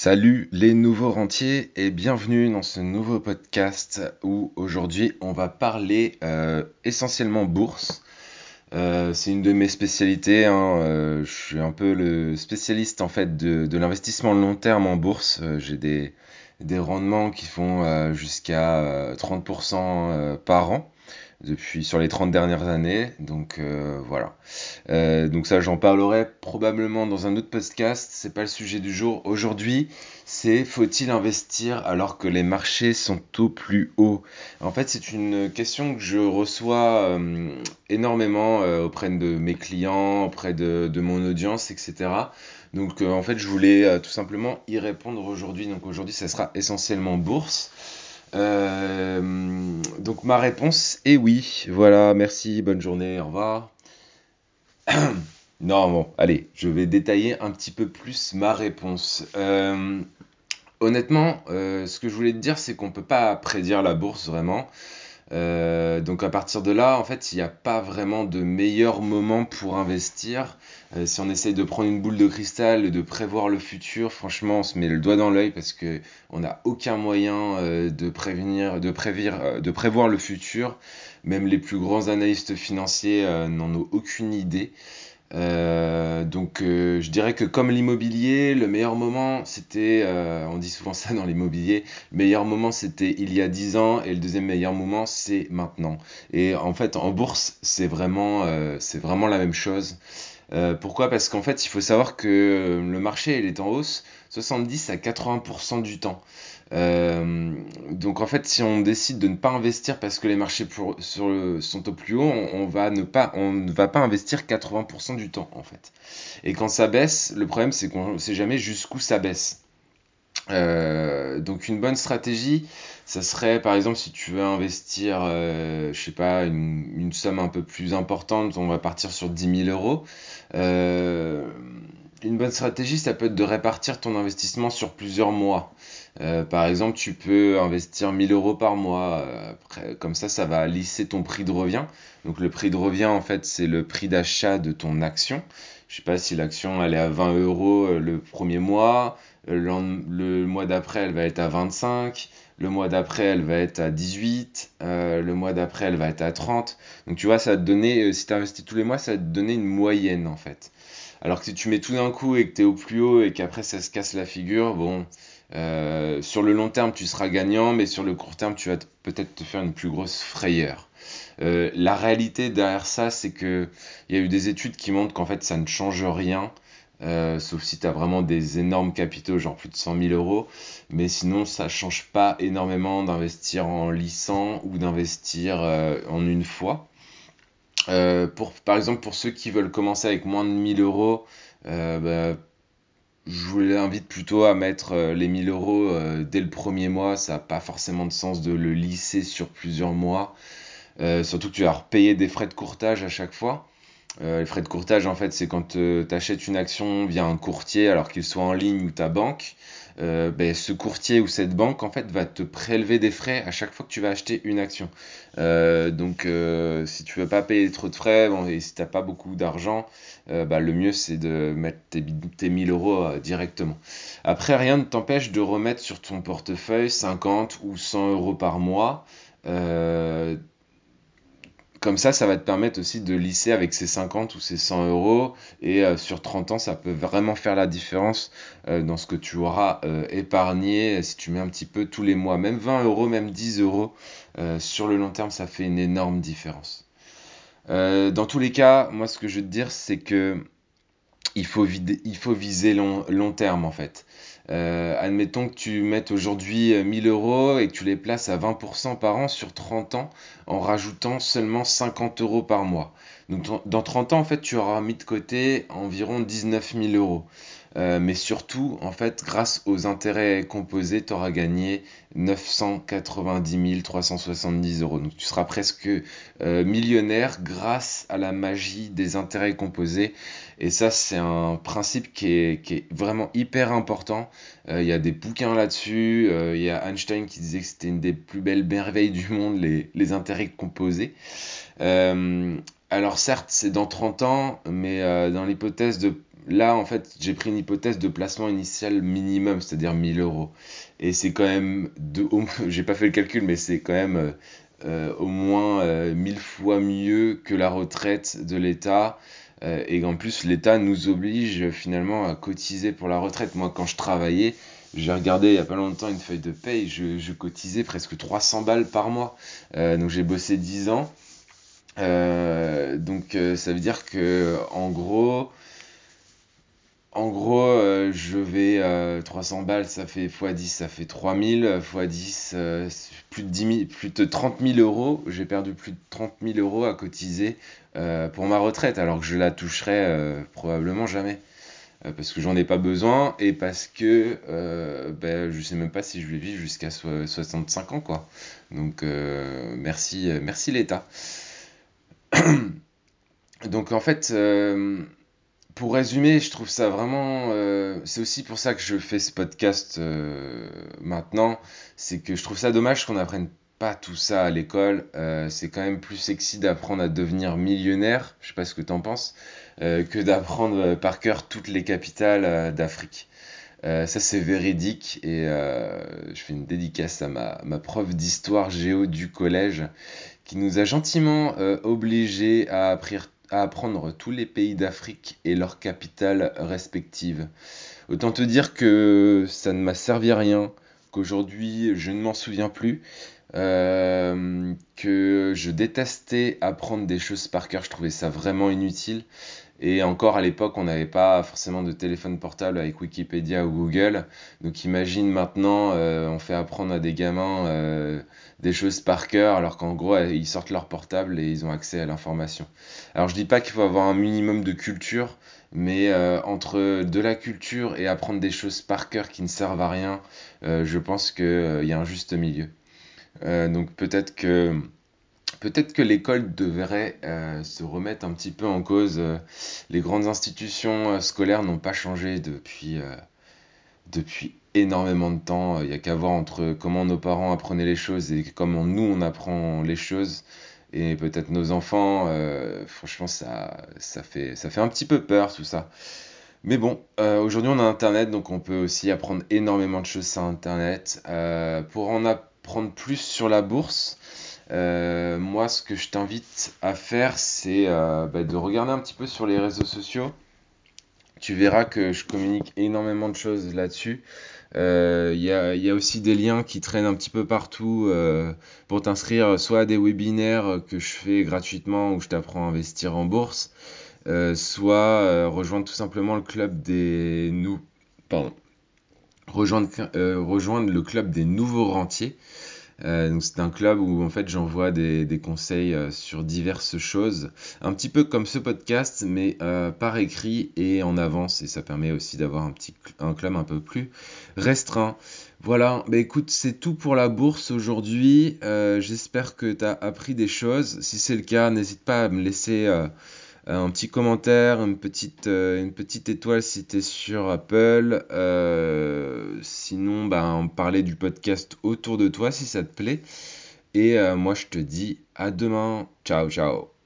Salut les nouveaux rentiers et bienvenue dans ce nouveau podcast où aujourd'hui on va parler euh, essentiellement bourse. Euh, c'est une de mes spécialités. hein, euh, je suis un peu le spécialiste en fait de, de l'investissement long terme en bourse. J'ai des, rendements qui font jusqu'à euh, 30% euh, par an depuis sur les 30 dernières années. Donc euh, voilà. Euh, donc ça, j'en parlerai probablement dans un autre podcast. C'est pas le sujet du jour. Aujourd'hui, c'est faut-il investir alors que les marchés sont au plus haut? En fait, c'est une question que je reçois euh, énormément auprès de mes clients, auprès de, mon audience, etc. Donc en fait, je voulais tout simplement y répondre aujourd'hui. Donc aujourd'hui, ça sera essentiellement bourse. Euh, donc ma réponse est oui. Voilà, merci, bonne journée, au revoir. Non, bon, allez, je vais détailler un petit peu plus ma réponse. Euh, honnêtement, euh, ce que je voulais te dire, c'est qu'on peut pas prédire la bourse vraiment. Euh, donc à partir de là, en fait, il n'y a pas vraiment de meilleur moment pour investir. Euh, si on essaye de prendre une boule de cristal et de prévoir le futur, franchement, on se met le doigt dans l'œil parce que on n'a aucun moyen euh, de prévenir, de euh, de prévoir le futur. Même les plus grands analystes financiers euh, n'en ont aucune idée. Euh, donc euh, je dirais que comme l'immobilier, le meilleur moment c'était, euh, on dit souvent ça dans l'immobilier, le meilleur moment c'était il y a 10 ans et le deuxième meilleur moment c'est maintenant. Et en fait en bourse c'est vraiment, c'est vraiment la même chose. Pourquoi? Parce qu'en fait il faut savoir que le marché est en hausse 70 à 80% du temps. Euh, donc en fait, si on décide de ne pas investir parce que les marchés sont au plus haut, on, ne va pas investir 80% du temps en fait. Et quand ça baisse, le problème c'est qu'on ne sait jamais jusqu'où ça baisse. Euh, donc une bonne stratégie, ça serait par exemple si tu veux investir, euh, je sais pas, une, somme un peu plus importante, on va partir sur dix mille euros. Euh, une bonne stratégie, ça peut être de répartir ton investissement sur plusieurs mois. Euh, par exemple, tu peux investir 1000 euros par mois. euh, comme ça, ça va lisser ton prix de revient. Donc le prix de revient, en fait, c'est le prix d'achat de ton action. Je sais pas si l'action elle est à 20 euros euh, le premier mois, le mois d'après elle va être à 25, le mois d'après elle va être à 18, euh, le mois d'après elle va être à 30. Donc tu vois, ça va te donner, euh, si tu investis tous les mois, ça va te donner une moyenne en fait. Alors que si tu mets tout d'un coup et que tu es au plus haut et qu'après ça se casse la figure, bon, euh, sur le long terme tu seras gagnant, mais sur le court terme tu vas peut-être te faire une plus grosse frayeur. La réalité derrière ça, c'est que il y a eu des études qui montrent qu'en fait ça ne change rien, euh, sauf si tu as vraiment des énormes capitaux, genre plus de 100 000 euros, mais sinon ça change pas énormément d'investir en lissant ou d'investir euh, en une fois. Euh, par exemple, pour ceux qui veulent commencer avec moins de 1000 euros, bah, je vous invite plutôt à mettre les 1000 euros dès le premier mois. Ça n'a pas forcément de sens de le lisser sur plusieurs mois. Surtout que tu vas repayer des frais de courtage à chaque fois. Euh, les frais de courtage, en fait, c'est quand tu achètes une action via un courtier, alors qu'il soit en ligne ou ta banque. Euh, ben, ce courtier ou cette banque, en fait, va te prélever des frais à chaque fois que tu vas acheter une action. Euh, donc, euh, si tu veux pas payer trop de frais, bon, et si t'as pas beaucoup d'argent, euh, bah, le mieux c'est de mettre tes, tes 1000 euros euh, directement. Après, rien ne t'empêche de remettre sur ton portefeuille 50 ou 100 euros par mois. Comme ça, ça va te permettre aussi de lisser avec ces 50 ou ces 100 euros. Et euh, sur 30 ans, ça peut vraiment faire la différence euh, dans ce que tu auras euh, épargné si tu mets un petit peu tous les mois. Même 20 euros, même 10 euros, sur le long terme, ça fait une énorme différence. Dans tous les cas, moi, ce que je veux te dire, c'est que il faut, viser long terme en fait. Euh, admettons que tu mettes aujourd'hui euh, 1000 euros et que tu les places à 20% par an sur 30 ans en rajoutant seulement 50 euros par mois. Donc dans 30 ans, en fait, tu auras mis de côté environ 19 000 euros. Euh, mais surtout, en fait, grâce aux intérêts composés, tu auras gagné 990 370 euros. Donc tu seras presque euh, millionnaire grâce à la magie des intérêts composés. Et ça, c'est un principe qui est, qui est vraiment hyper important. Euh, Il y a des bouquins là-dessus. Euh, Il y a Einstein qui disait que c'était une des plus belles merveilles du monde, les, les intérêts composés. Euh, alors certes, c'est dans 30 ans, mais euh, dans l'hypothèse de... là, en fait, j'ai pris une hypothèse de placement initial minimum, c'est-à-dire 1000 euros. Et c'est quand même, j'ai pas fait le calcul, mais c'est quand même euh, euh, au moins euh, 1000 fois mieux que la retraite de l'État. Euh, et en plus, l'État nous oblige finalement à cotiser pour la retraite. Moi, quand je travaillais, j'ai regardé il y a pas longtemps une feuille de paye, je, je cotisais presque 300 balles par mois. Donc j'ai bossé 10 ans. Donc ça veut dire que en gros, en gros, euh, je vais euh, 300 balles, ça fait x10, ça fait 3000, x10, euh, plus de 10 000 plus de 30 000 euros. J'ai perdu plus de 30 000 euros à cotiser euh, pour ma retraite, alors que je la toucherai euh, probablement jamais. Euh, parce que j'en ai pas besoin et parce que euh, ben, je sais même pas si je vais vivre jusqu'à so- 65 ans, quoi. Donc euh, merci, euh, merci l'État. Donc en fait, euh, pour résumer, je trouve ça vraiment. euh, c'est aussi pour ça que je fais ce podcast euh, maintenant. C'est que je trouve ça dommage qu'on n'apprenne pas tout ça à l'école. Euh, c'est quand même plus sexy d'apprendre à devenir millionnaire, je sais pas ce que t'en penses, que d'apprendre par cœur toutes les capitales d'Afrique. Ça, c'est véridique et je fais une dédicace à ma, ma prof d'histoire géo du collège qui nous a gentiment obligés à, apprir- à apprendre tous les pays d'Afrique et leurs capitales respectives. Autant te dire que ça ne m'a servi à rien, qu'aujourd'hui je ne m'en souviens plus, euh, que je détestais apprendre des choses par cœur, je trouvais ça vraiment inutile. Et encore à l'époque, on n'avait pas forcément de téléphone portable avec Wikipédia ou Google. Donc imagine maintenant, euh, on fait apprendre à des gamins euh, des choses par cœur, alors qu'en gros, ils sortent leur portable et ils ont accès à l'information. Alors je dis pas qu'il faut avoir un minimum de culture, mais entre de la culture et apprendre des choses par cœur qui ne servent à rien, je pense qu'il y a un juste milieu. Euh, donc peut-être que peut-être que l'école devrait euh, se remettre un petit peu en cause. Euh, les grandes institutions scolaires n'ont pas changé depuis, depuis énormément de temps. Il n'y a qu'à voir entre comment nos parents apprenaient les choses et comment nous on apprend les choses. Et peut-être nos enfants, franchement, ça, ça fait, ça fait un petit peu peur tout ça. Mais bon, aujourd'hui on a Internet, donc on peut aussi apprendre énormément de choses sur Internet. Pour en plus sur la bourse, euh, moi ce que je t'invite à faire, c'est euh, bah, de regarder un petit peu sur les réseaux sociaux. Tu verras que je communique énormément de choses là-dessus. Euh, Il y a, il y a aussi des liens qui traînent un petit peu partout euh, pour t'inscrire soit à des webinaires que je fais gratuitement où je t'apprends à investir en bourse, euh, soit euh, rejoindre tout simplement le club des nou- pardon, rejoindre, euh, rejoindre le club des nouveaux rentiers. Euh, c'est un club où en fait j'envoie des, des conseils euh, sur diverses choses, un petit peu comme ce podcast, mais par écrit et en avance, et ça permet aussi d'avoir un petit un club un peu plus restreint. Voilà, bah écoute, c'est tout pour la bourse aujourd'hui. J'espère que tu as appris des choses. Si c'est le cas, n'hésite pas à me laisser un petit commentaire, une petite, euh, une petite étoile si tu es sur Apple. Euh, sinon, ben, parler du podcast autour de toi si ça te plaît. Et euh, moi, je te dis à demain. Ciao, ciao.